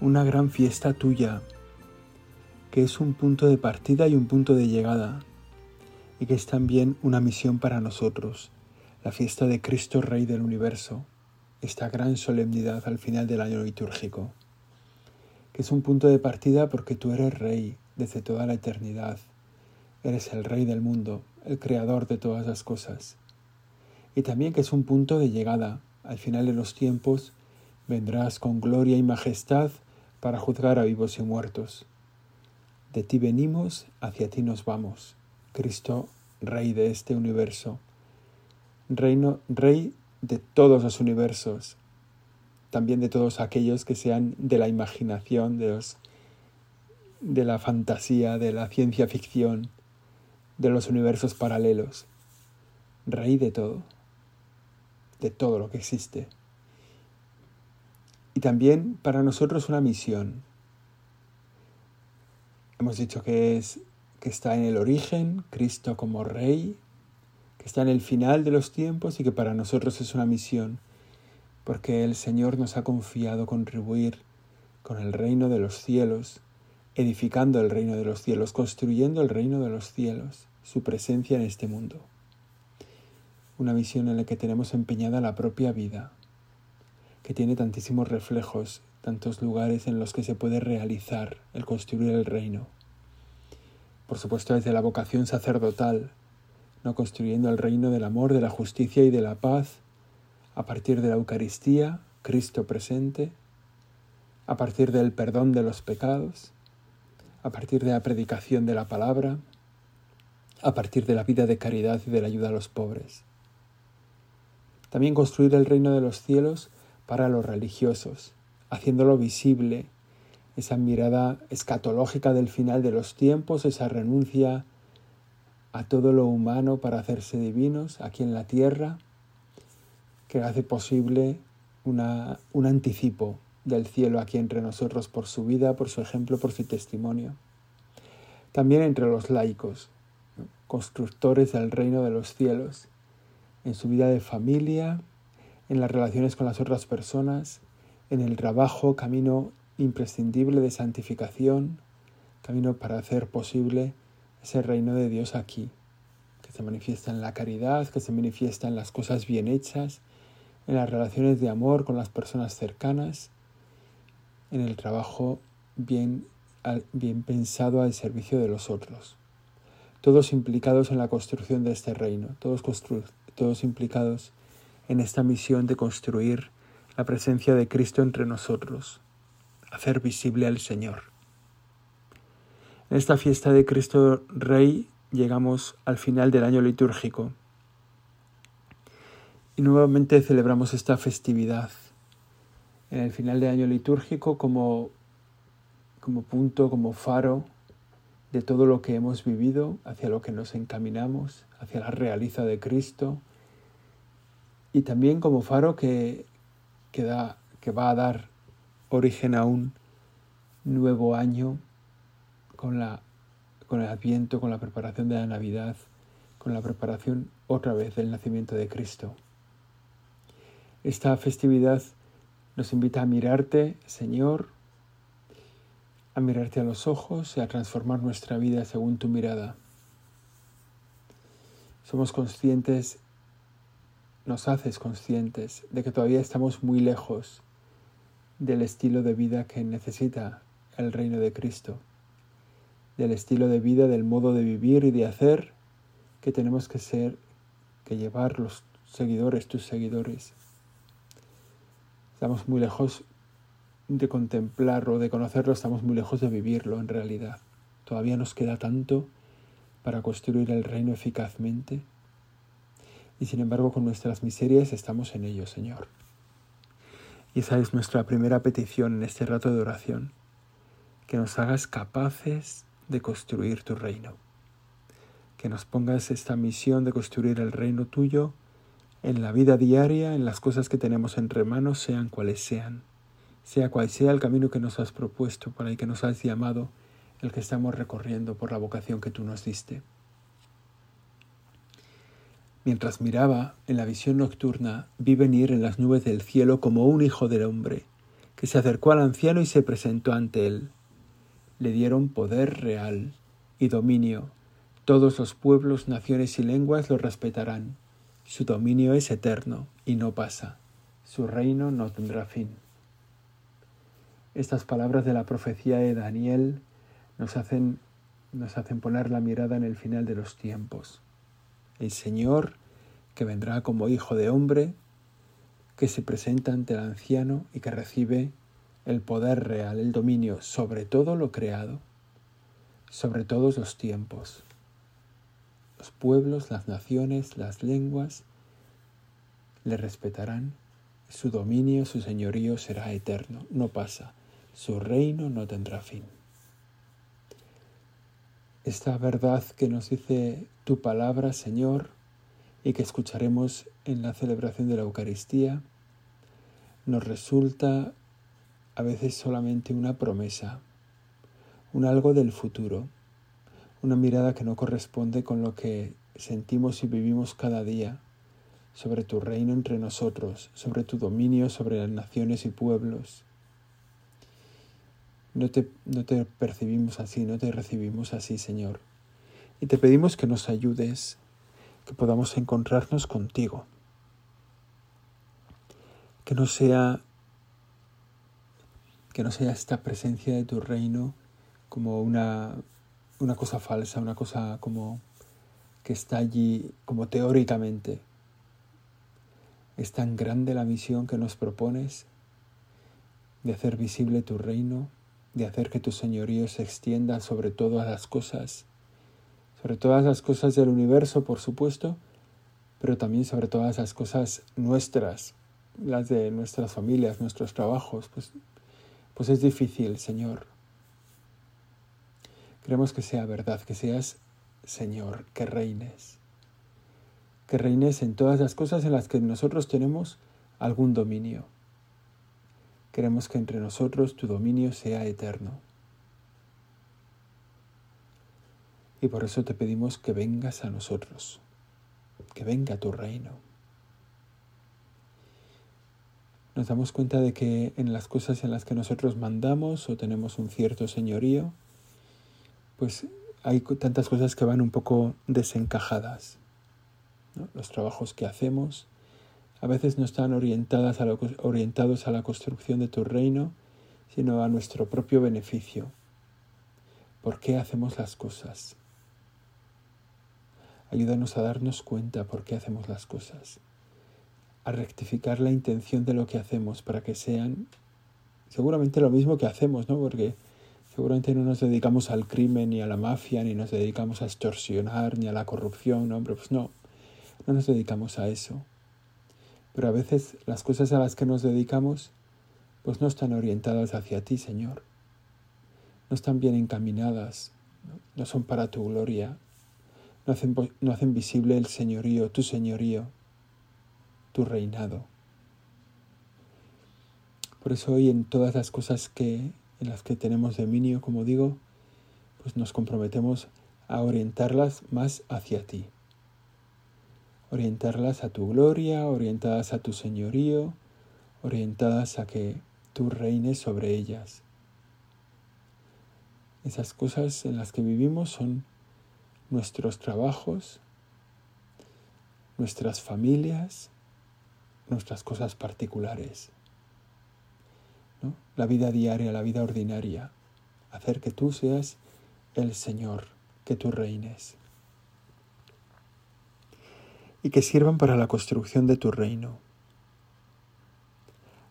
una gran fiesta tuya, que es un punto de partida y un punto de llegada, y que es también una misión para nosotros, la fiesta de Cristo Rey del universo, esta gran solemnidad al final del año litúrgico, que es un punto de partida porque tú eres Rey desde toda la eternidad, eres el Rey del mundo, el Creador de todas las cosas, y también que es un punto de llegada. Al final de los tiempos, vendrás con gloria y majestad para juzgar a vivos y muertos. De ti venimos, hacia ti nos vamos, Cristo, Rey de este universo, reino, Rey de todos los universos, también de todos aquellos que sean de la imaginación, de, los, de la fantasía, de la ciencia ficción, de los universos paralelos, Rey de todo, de todo lo que existe y también para nosotros una misión. Hemos dicho que es que está en el origen, Cristo como rey, que está en el final de los tiempos y que para nosotros es una misión, porque el Señor nos ha confiado contribuir con el reino de los cielos, edificando el reino de los cielos, construyendo el reino de los cielos, su presencia en este mundo. Una misión en la que tenemos empeñada la propia vida, que tiene tantísimos reflejos, tantos lugares en los que se puede realizar el construir el reino. Por supuesto desde la vocación sacerdotal, no construyendo el reino del amor, de la justicia y de la paz, a partir de la Eucaristía, Cristo presente, a partir del perdón de los pecados, a partir de la predicación de la palabra, a partir de la vida de caridad y de la ayuda a los pobres. También construir el reino de los cielos para los religiosos, haciéndolo visible, esa mirada escatológica del final de los tiempos, esa renuncia a todo lo humano para hacerse divinos aquí en la tierra, que hace posible una, un anticipo del cielo aquí entre nosotros por su vida, por su ejemplo, por su testimonio. También entre los laicos, constructores del reino de los cielos, en su vida de familia, en las relaciones con las otras personas, en el trabajo, camino imprescindible de santificación, camino para hacer posible ese reino de Dios aquí, que se manifiesta en la caridad, que se manifiesta en las cosas bien hechas, en las relaciones de amor con las personas cercanas, en el trabajo bien, bien pensado al servicio de los otros. Todos implicados en la construcción de este reino, todos, todos implicados en esta misión de construir la presencia de Cristo entre nosotros, hacer visible al Señor. En esta fiesta de Cristo Rey llegamos al final del año litúrgico y nuevamente celebramos esta festividad en el final del año litúrgico como, como punto, como faro de todo lo que hemos vivido, hacia lo que nos encaminamos, hacia la realiza de Cristo, y también como faro que, que, da, que va a dar origen a un nuevo año con, la, con el adviento, con la preparación de la Navidad, con la preparación otra vez del nacimiento de Cristo. Esta festividad nos invita a mirarte, Señor, a mirarte a los ojos y a transformar nuestra vida según tu mirada. Somos conscientes nos haces conscientes de que todavía estamos muy lejos del estilo de vida que necesita el reino de Cristo, del estilo de vida, del modo de vivir y de hacer que tenemos que ser, que llevar los seguidores, tus seguidores. Estamos muy lejos de contemplarlo, de conocerlo, estamos muy lejos de vivirlo en realidad. Todavía nos queda tanto para construir el reino eficazmente y sin embargo con nuestras miserias estamos en ello, Señor. Y esa es nuestra primera petición en este rato de oración, que nos hagas capaces de construir tu reino, que nos pongas esta misión de construir el reino tuyo en la vida diaria, en las cosas que tenemos entre manos, sean cuales sean, sea cual sea el camino que nos has propuesto, para el que nos has llamado, el que estamos recorriendo por la vocación que tú nos diste. Mientras miraba en la visión nocturna, vi venir en las nubes del cielo como un hijo del hombre, que se acercó al anciano y se presentó ante él. Le dieron poder real y dominio. Todos los pueblos, naciones y lenguas lo respetarán. Su dominio es eterno y no pasa. Su reino no tendrá fin. Estas palabras de la profecía de Daniel nos hacen, nos hacen poner la mirada en el final de los tiempos el Señor que vendrá como Hijo de hombre, que se presenta ante el anciano y que recibe el poder real, el dominio sobre todo lo creado, sobre todos los tiempos. Los pueblos, las naciones, las lenguas le respetarán, su dominio, su señorío será eterno, no pasa, su reino no tendrá fin esta verdad que nos dice tu palabra, Señor, y que escucharemos en la celebración de la Eucaristía, nos resulta a veces solamente una promesa, un algo del futuro, una mirada que no corresponde con lo que sentimos y vivimos cada día sobre tu reino entre nosotros, sobre tu dominio sobre las naciones y pueblos, no te, no te percibimos así, no te recibimos así, Señor. Y te pedimos que nos ayudes, que podamos encontrarnos contigo. Que no sea que no sea esta presencia de tu reino como una, una cosa falsa, una cosa como que está allí como teóricamente. Es tan grande la misión que nos propones de hacer visible tu reino de hacer que tu señorío se extienda sobre todas las cosas, sobre todas las cosas del universo, por supuesto, pero también sobre todas las cosas nuestras, las de nuestras familias, nuestros trabajos, pues, pues es difícil, Señor. Queremos que sea verdad, que seas Señor, que reines, que reines en todas las cosas en las que nosotros tenemos algún dominio. Queremos que entre nosotros tu dominio sea eterno. Y por eso te pedimos que vengas a nosotros, que venga tu reino. Nos damos cuenta de que en las cosas en las que nosotros mandamos o tenemos un cierto señorío, pues hay tantas cosas que van un poco desencajadas. Los trabajos que hacemos, a veces no están orientadas a orientados a la construcción de tu reino, sino a nuestro propio beneficio. ¿Por qué hacemos las cosas? Ayúdanos a darnos cuenta por qué hacemos las cosas, a rectificar la intención de lo que hacemos para que sean seguramente lo mismo que hacemos, ¿no? Porque seguramente no nos dedicamos al crimen ni a la mafia, ni nos dedicamos a extorsionar, ni a la corrupción, ¿no? Hombre, pues no, no nos dedicamos a eso pero a veces las cosas a las que nos dedicamos pues no están orientadas hacia ti, Señor. No están bien encaminadas, no, son para tu gloria, no hacen, no hacen visible el señorío, tu señorío, tu reinado. Por eso hoy en todas las cosas que, en las que tenemos dominio, como digo, pues nos comprometemos a orientarlas más hacia ti orientarlas a tu gloria, orientadas a tu señorío, orientadas a que tú reines sobre ellas. Esas cosas en las que vivimos son nuestros trabajos, nuestras familias, nuestras cosas particulares, la vida diaria, la vida ordinaria, hacer que tú seas el Señor, que tú reines. Y que sirvan para la construcción de tu reino.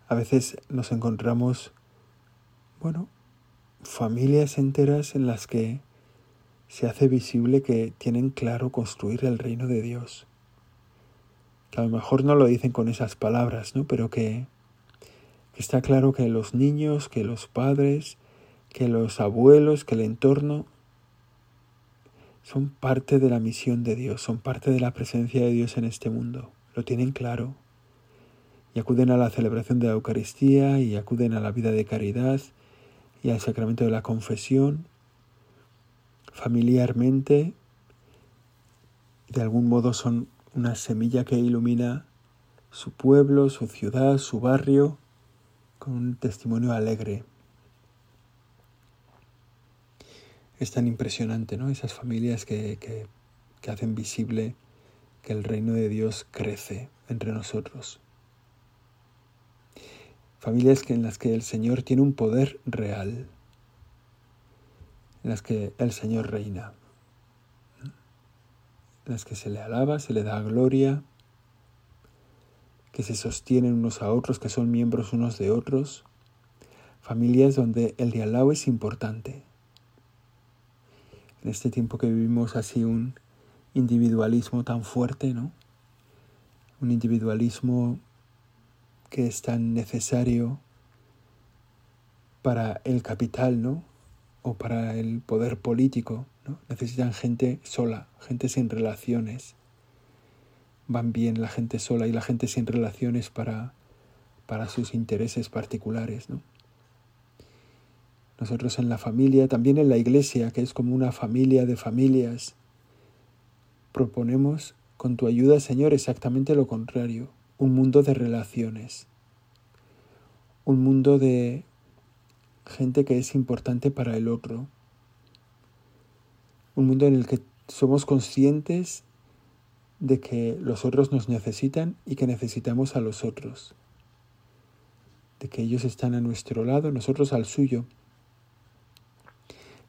A veces nos encontramos, bueno, familias enteras en las que se hace visible que tienen claro construir el reino de Dios. Que a lo mejor no lo dicen con esas palabras, ¿no? Pero que, Está claro que los niños, que los padres, que los abuelos, que el entorno son parte de la misión de Dios, son parte de la presencia de Dios en este mundo. Lo tienen claro. Y acuden a la celebración de la Eucaristía y acuden a la vida de caridad y al sacramento de la confesión familiarmente. De algún modo son una semilla que ilumina su pueblo, su ciudad, su barrio, con un testimonio alegre. Es tan impresionante, ¿no? Esas familias que, que, que hacen visible que el reino de Dios crece entre nosotros. Familias en las que el Señor tiene un poder real, en las que el Señor reina, en las que se le alaba, se le da gloria, que se sostienen unos a otros, que son miembros unos de otros, familias donde el diálogo es importante. En este tiempo que vivimos así un individualismo tan fuerte, ¿no? Un individualismo que es tan necesario para el capital, ¿no? O para el poder político, ¿no? Necesitan gente sola, gente sin relaciones, van bien la gente sola y la gente sin relaciones para, para sus intereses particulares. ¿no? Nosotros en la familia, también en la iglesia, que es como una familia de familias, proponemos con tu ayuda, Señor, exactamente lo contrario, un mundo de relaciones, un mundo de gente que es importante para el otro, un mundo en el que somos conscientes de que los otros nos necesitan y que necesitamos a los otros, de que ellos están a nuestro lado, nosotros al suyo,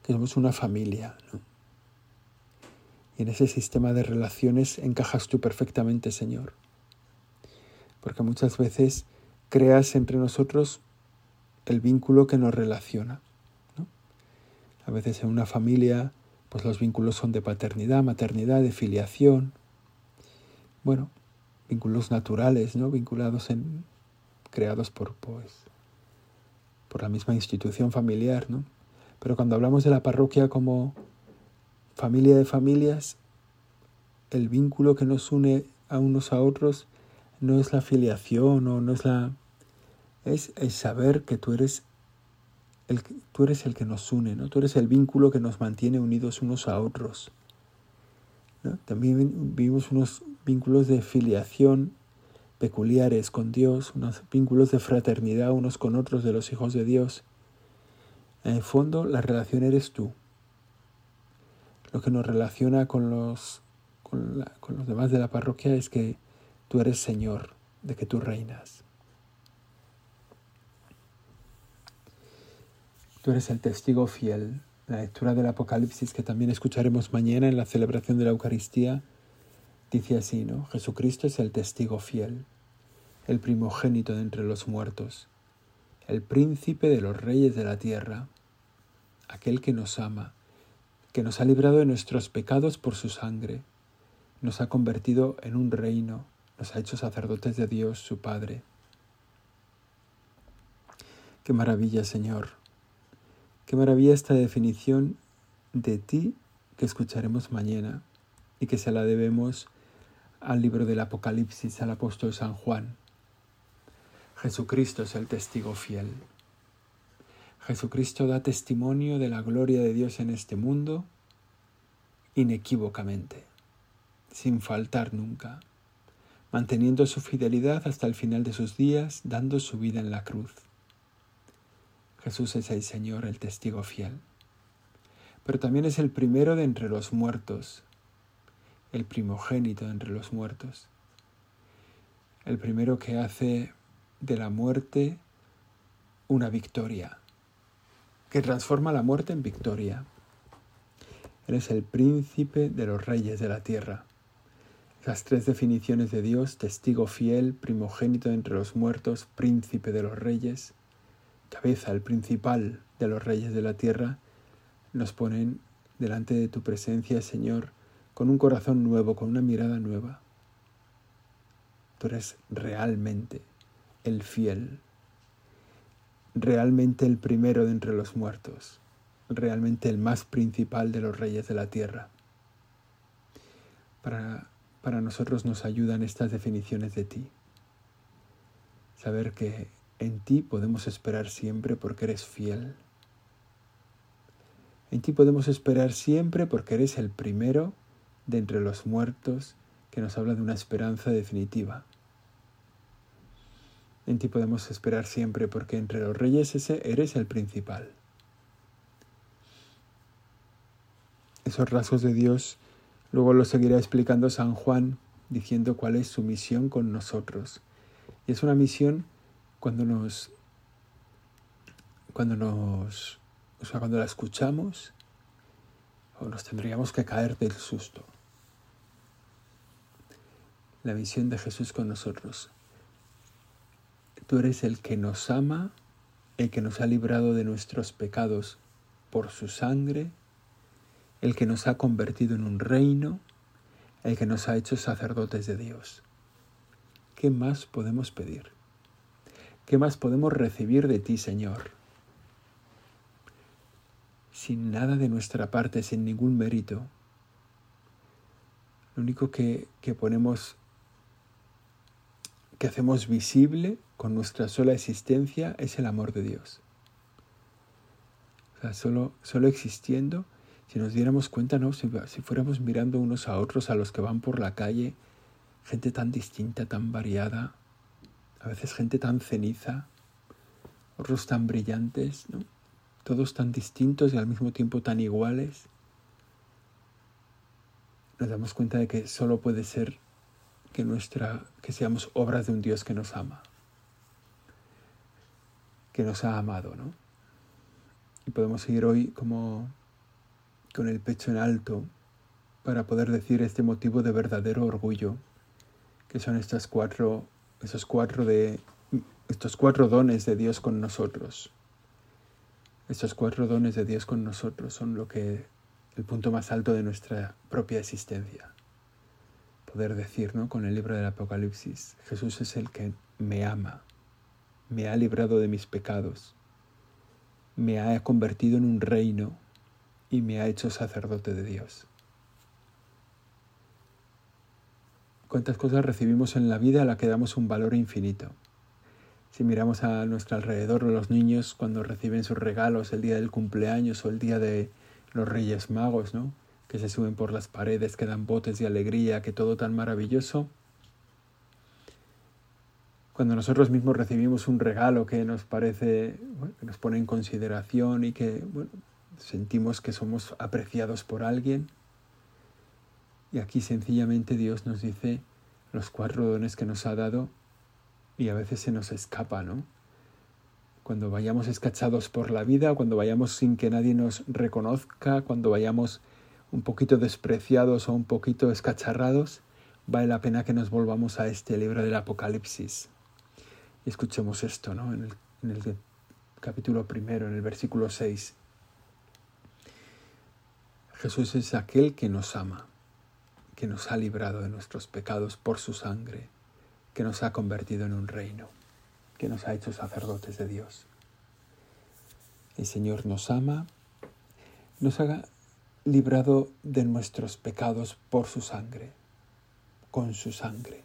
que somos una familia. Y en ese sistema de relaciones encajas tú perfectamente, Señor, porque muchas veces creas entre nosotros el vínculo que nos relaciona. A veces en una familia, pues los vínculos son de paternidad, maternidad, de filiación, bueno, vínculos naturales, ¿no? Vinculados en, creados por, pues, por la misma institución familiar, ¿no? Pero cuando hablamos de la parroquia como familia de familias, el vínculo que nos une a unos a otros no es la filiación o no es la es, es saber que tú eres el tú eres el que nos une, ¿no? Tú eres el vínculo que nos mantiene unidos unos a otros. También vivimos unos vínculos de filiación peculiares con Dios, unos vínculos de fraternidad unos con otros de los hijos de Dios. En el fondo, la relación eres tú. Lo que nos relaciona con los, con los demás de la parroquia es que tú eres Señor, de que tú reinas. Tú eres el testigo fiel la lectura del Apocalipsis que también escucharemos mañana en la celebración de la Eucaristía dice así, ¿no? Jesucristo es el testigo fiel, el primogénito de entre los muertos, el príncipe de los reyes de la tierra, aquel que nos ama, que nos ha librado de nuestros pecados por su sangre, nos ha convertido en un reino, nos ha hecho sacerdotes de Dios, su Padre. Qué maravilla, Señor, Qué maravilla esta definición de ti que escucharemos mañana y que se la debemos al libro del Apocalipsis, al apóstol San Juan. Jesucristo es el testigo fiel. Jesucristo da testimonio de la gloria de Dios en este mundo inequívocamente, sin faltar nunca, manteniendo su fidelidad hasta el final de sus días, dando su vida en la cruz. Jesús es el Señor, el testigo fiel. Pero también es el primero de entre los muertos, el primogénito de entre los muertos, el primero que hace de la muerte una victoria, que transforma la muerte en victoria. Él es el príncipe de los reyes de la tierra. Las tres definiciones de Dios, testigo fiel, primogénito entre los muertos, príncipe de los reyes, cabeza, el principal de los reyes de la tierra, nos ponen delante de tu presencia, Señor, con un corazón nuevo, con una mirada nueva. Tú eres realmente el fiel, realmente el primero de entre los muertos, realmente el más principal de los reyes de la tierra. Para, para nosotros nos ayudan estas definiciones de ti. Saber que en ti podemos esperar siempre porque eres fiel. En ti podemos esperar siempre porque eres el primero de entre los muertos que nos habla de una esperanza definitiva. En ti podemos esperar siempre porque entre los reyes ese eres el principal. Esos rasgos de Dios luego los seguirá explicando San Juan diciendo cuál es su misión con nosotros. Y es una misión cuando nos cuando nos o sea, cuando la escuchamos nos tendríamos que caer del susto. La misión de Jesús con nosotros Tú eres el que nos ama, el que nos ha librado de nuestros pecados por su sangre, el que nos ha convertido en un reino, el que nos ha hecho sacerdotes de Dios. ¿Qué más podemos pedir? ¿Qué más podemos recibir de ti, Señor? Sin nada de nuestra parte, sin ningún mérito. Lo único que, que ponemos, que hacemos visible con nuestra sola existencia es el amor de Dios. O sea, solo, solo existiendo, si nos diéramos cuenta, ¿no? Si, si, fuéramos mirando unos a otros, a los que van por la calle, gente tan distinta, tan variada, a veces gente tan ceniza, otros tan brillantes. Todos tan distintos y al mismo tiempo tan iguales. Nos damos cuenta de que solo puede ser que nuestra que seamos obras de un Dios que nos ama que nos ha amado, ¿no? Y podemos seguir hoy como con el pecho en alto para poder decir este motivo de verdadero orgullo, que son estas cuatro, esos cuatro de, estos cuatro dones de Dios con nosotros. Estos cuatro dones de Dios con nosotros son lo que el punto más alto de nuestra propia existencia. Poder decir, ¿no? Con el libro del Apocalipsis, Jesús es el que me ama me ha librado de mis pecados, me ha convertido en un reino y me ha hecho sacerdote de Dios. ¿Cuántas cosas recibimos en la vida a las que damos un valor infinito? Si miramos a nuestro alrededor, los niños cuando reciben sus regalos el día del cumpleaños o el día de los Reyes Magos, ¿no? Que se suben por las paredes, que dan botes de alegría, que todo tan maravilloso, cuando nosotros mismos recibimos un regalo que nos parece, que nos pone en consideración y que sentimos que somos apreciados por alguien. Y aquí sencillamente Dios nos dice los cuatro dones que nos ha dado y a veces se nos escapa, ¿no? Cuando vayamos escachados por la vida, cuando vayamos sin que nadie nos reconozca, cuando vayamos un poquito despreciados o un poquito escacharrados, vale la pena que nos volvamos a este libro del Apocalipsis escuchemos esto ¿no? en, el, en el capítulo primero, en el versículo 6. Jesús es aquel que nos ama, que nos ha librado de nuestros pecados por su sangre, que nos ha convertido en un reino, que nos ha hecho sacerdotes de Dios. El Señor nos ama, nos ha librado de nuestros pecados por su sangre, con su sangre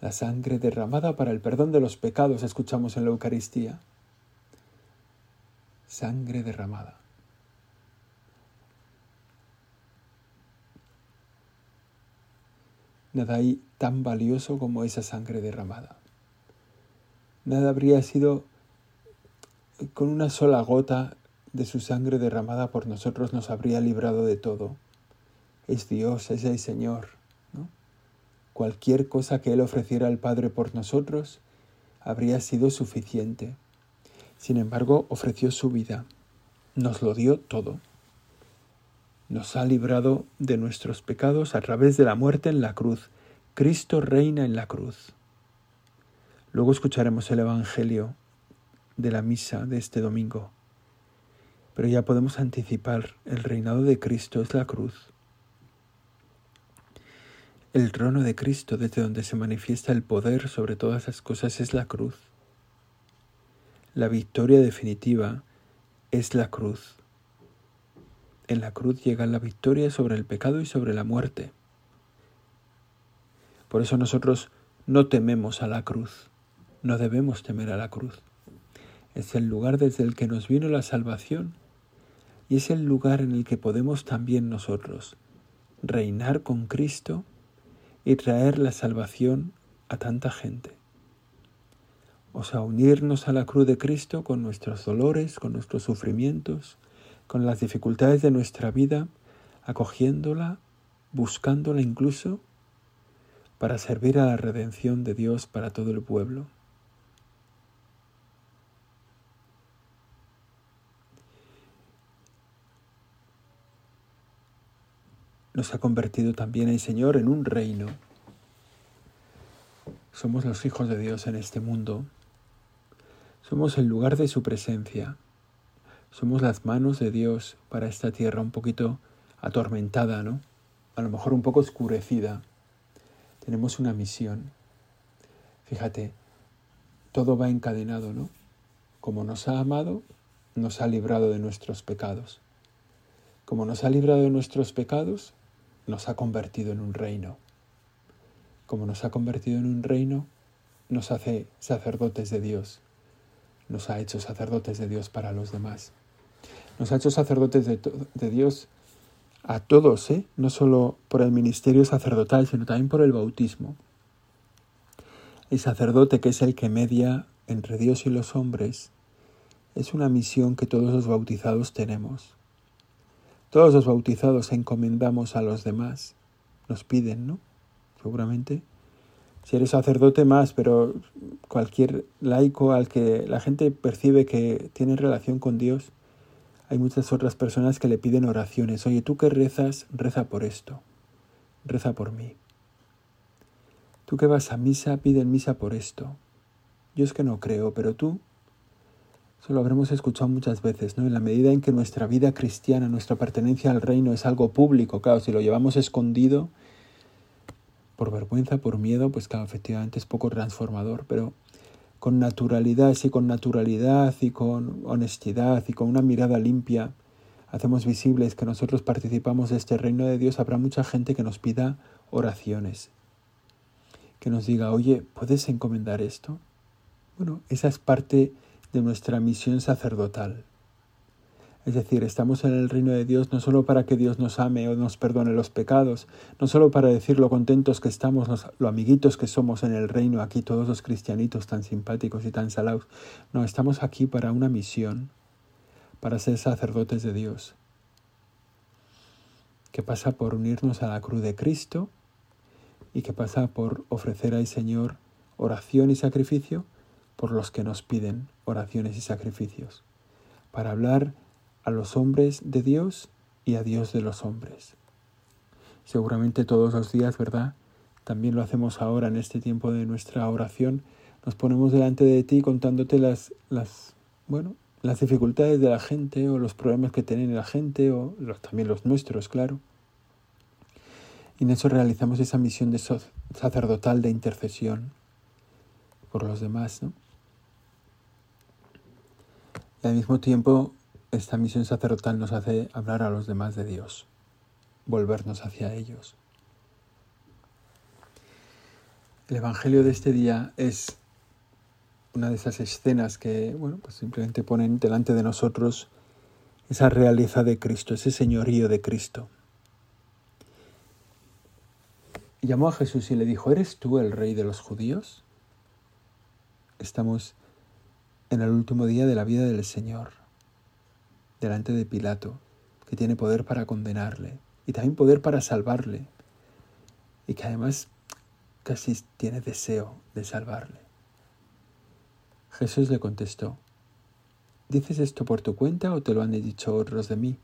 la sangre derramada para el perdón de los pecados, escuchamos en la Eucaristía. Sangre derramada. Nada hay tan valioso como esa sangre derramada. Nada habría sido con una sola gota de su sangre derramada por nosotros nos habría librado de todo. Es Dios, es el Señor Cualquier cosa que Él ofreciera al Padre por nosotros habría sido suficiente. Sin embargo, ofreció su vida, nos lo dio todo. Nos ha librado de nuestros pecados a través de la muerte en la cruz. Cristo reina en la cruz. Luego escucharemos el Evangelio de la misa de este domingo. Pero ya podemos anticipar, el reinado de Cristo es la cruz. El trono de Cristo desde donde se manifiesta el poder sobre todas las cosas es la cruz. La victoria definitiva es la cruz. En la cruz llega la victoria sobre el pecado y sobre la muerte. Por eso nosotros no tememos a la cruz, no debemos temer a la cruz. Es el lugar desde el que nos vino la salvación y es el lugar en el que podemos también nosotros reinar con Cristo y traer la salvación a tanta gente. O sea, unirnos a la cruz de Cristo con nuestros dolores, con nuestros sufrimientos, con las dificultades de nuestra vida, acogiéndola, buscándola incluso, para servir a la redención de Dios para todo el pueblo. nos ha convertido también el Señor en un reino. Somos los hijos de Dios en este mundo. Somos el lugar de su presencia. Somos las manos de Dios para esta tierra un poquito atormentada, ¿no? A lo mejor un poco oscurecida. Tenemos una misión. Fíjate, todo va encadenado, ¿no? Como nos ha amado, nos ha librado de nuestros pecados. Como nos ha librado de nuestros pecados, nos ha convertido en un reino. Como nos ha convertido en un reino, nos hace sacerdotes de Dios. Nos ha hecho sacerdotes de Dios para los demás. Nos ha hecho sacerdotes de, Dios a todos, ¿eh? no solo por el ministerio sacerdotal, sino también por el bautismo. El sacerdote, que es el que media entre Dios y los hombres, es una misión que todos los bautizados tenemos. Todos los bautizados encomendamos a los demás. Nos piden, ¿no? Seguramente. Si eres sacerdote más, pero cualquier laico al que la gente percibe que tiene relación con Dios, hay muchas otras personas que le piden oraciones. Oye, tú que rezas, reza por esto. Reza por mí. Tú que vas a misa, piden misa por esto. Yo es que no creo, pero tú eso lo habremos escuchado muchas veces, ¿no? En la medida en que nuestra vida cristiana, nuestra pertenencia al reino es algo público, claro, si lo llevamos escondido, por vergüenza, por miedo, pues claro, efectivamente es poco transformador, pero con naturalidad, sí, con naturalidad y con honestidad y con una mirada limpia, hacemos visibles que nosotros participamos de este reino de Dios, habrá mucha gente que nos pida oraciones, que nos diga, oye, ¿puedes encomendar esto? Bueno, esa es parte de nuestra misión sacerdotal. Es decir, estamos en el reino de Dios no solo para que Dios nos ame o nos perdone los pecados, no solo para decir lo contentos que estamos, lo amiguitos que somos en el reino, aquí todos los cristianitos tan simpáticos y tan salados. No, estamos aquí para una misión, para ser sacerdotes de Dios, que pasa por unirnos a la cruz de Cristo y que pasa por ofrecer al Señor oración y sacrificio por los que nos piden oraciones y sacrificios, para hablar a los hombres de Dios y a Dios de los hombres. Seguramente todos los días, ¿verdad? También lo hacemos ahora en este tiempo de nuestra oración. Nos ponemos delante de ti contándote las, las, bueno, las dificultades de la gente o los problemas que tiene la gente o los, también los nuestros, claro. Y en eso realizamos esa misión de sacerdotal de intercesión por los demás, ¿no? Y al mismo tiempo, esta misión sacerdotal nos hace hablar a los demás de Dios, volvernos hacia ellos. El Evangelio de este día es una de esas escenas que, bueno, pues simplemente ponen delante de nosotros esa realeza de Cristo, ese señorío de Cristo. Llamó a Jesús y le dijo, ¿eres tú el rey de los judíos? Estamos en el último día de la vida del Señor, delante de Pilato, que tiene poder para condenarle y también poder para salvarle, y que además casi tiene deseo de salvarle. Jesús le contestó, ¿dices esto por tu cuenta o te lo han dicho otros de mí?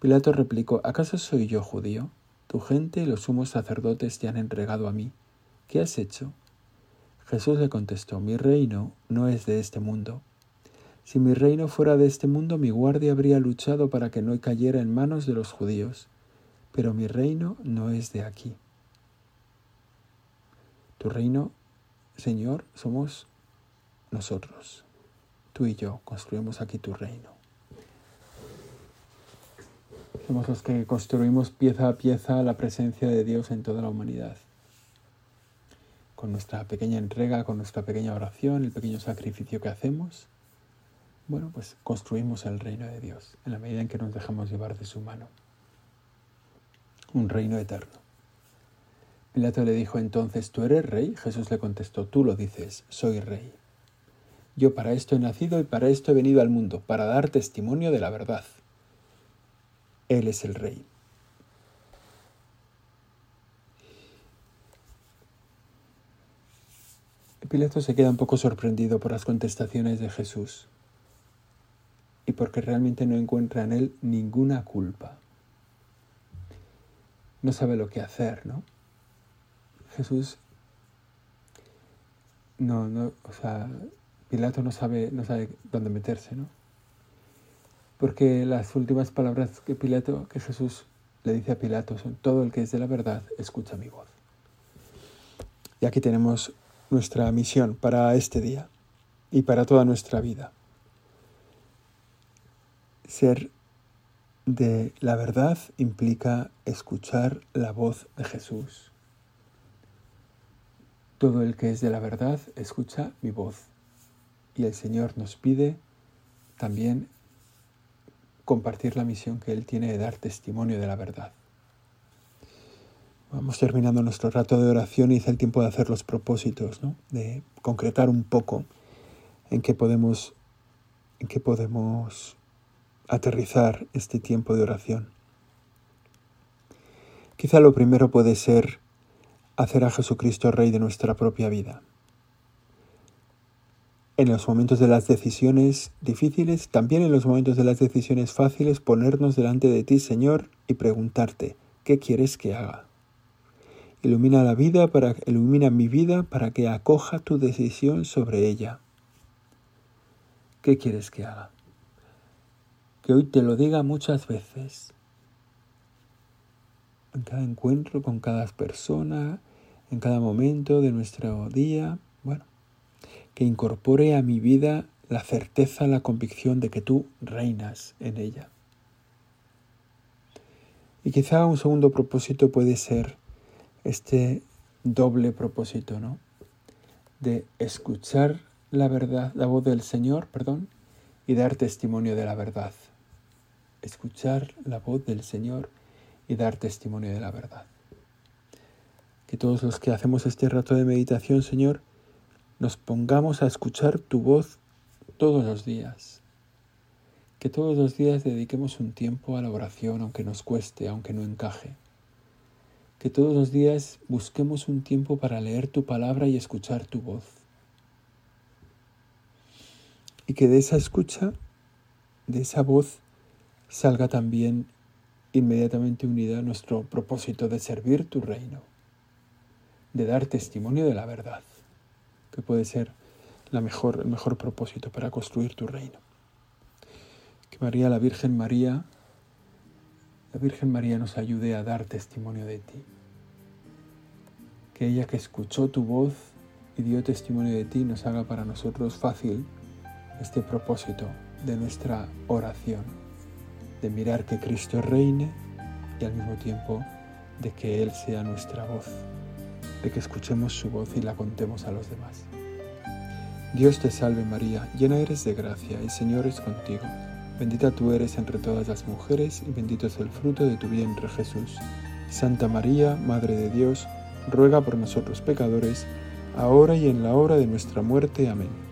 Pilato replicó, ¿acaso soy yo judío? Tu gente y los sumos sacerdotes te han entregado a mí. ¿Qué has hecho? Jesús le contestó, mi reino no es de este mundo. Si mi reino fuera de este mundo, mi guardia habría luchado para que no cayera en manos de los judíos, pero mi reino no es de aquí. Tu reino, Señor, somos nosotros. tú y yo construimos aquí tu reino. Somos los que construimos pieza a pieza la presencia de Dios en toda la humanidad. Con nuestra pequeña entrega, con nuestra pequeña oración, el pequeño sacrificio que hacemos, bueno, pues construimos el reino de Dios en la medida en que nos dejamos llevar de su mano. Un reino eterno. Pilato le dijo entonces, ¿tú eres rey? Jesús le contestó, tú lo dices, soy rey. Yo para esto he nacido y para esto he venido al mundo, para dar testimonio de la verdad. Él es el rey. Pilato se queda un poco sorprendido por las contestaciones de Jesús y porque realmente no encuentra en él ninguna culpa. No sabe lo que hacer, ¿no? Jesús no, no, o sea, Pilato no sabe, no sabe dónde meterse, ¿no? Porque las últimas palabras que Pilato, que Jesús le dice a Pilato son todo el que es de la verdad, escucha mi voz. Y aquí tenemos nuestra misión para este día y para toda nuestra vida ser de la verdad implica escuchar la voz de Jesús. Todo el que es de la verdad escucha mi voz. Y el Señor nos pide también compartir la misión que Él tiene de dar testimonio de la verdad. Vamos terminando nuestro rato de oración y es el tiempo de hacer los propósitos, ¿no? de concretar un poco en qué podemos, en qué podemos aterrizar este tiempo de oración. Quizá lo primero puede ser hacer a Jesucristo Rey de nuestra propia vida. En los momentos de las decisiones difíciles, también en los momentos de las decisiones fáciles, ponernos delante de ti, Señor, y preguntarte, ¿qué quieres que haga? Ilumina la vida para ilumina mi vida para que acoja tu decisión sobre ella. ¿Qué quieres que haga? Que hoy te lo diga muchas veces. En cada encuentro con cada persona, en cada momento de nuestro día, bueno, que incorpore a mi vida la certeza, la convicción de que tú reinas en ella. Y quizá un segundo propósito puede ser este doble propósito, ¿no? De escuchar la verdad, la voz del Señor, perdón, y dar testimonio de la verdad escuchar la voz del Señor y dar testimonio de la verdad. Que todos los que hacemos este rato de meditación, Señor, nos pongamos a escuchar tu voz todos los días. Que todos los días dediquemos un tiempo a la oración, aunque nos cueste, aunque no encaje. Que todos los días busquemos un tiempo para leer tu palabra y escuchar tu voz. Y que de esa escucha, de esa voz, salga también inmediatamente unida a nuestro propósito de servir tu reino, de dar testimonio de la verdad, que puede ser la mejor, el mejor propósito para construir tu reino. Que María, la Virgen María, la Virgen María nos ayude a dar testimonio de ti. Que ella que escuchó tu voz y dio testimonio de ti nos haga para nosotros fácil este propósito de nuestra oración de mirar que Cristo reine y al mismo tiempo de que Él sea nuestra voz, de que escuchemos su voz y la contemos a los demás. Dios te salve María, llena eres de gracia, el Señor es contigo. Bendita tú eres entre todas las mujeres y bendito es el fruto de tu vientre Jesús. Santa María, Madre de Dios, ruega por nosotros pecadores, ahora y en la hora de nuestra muerte. Amén.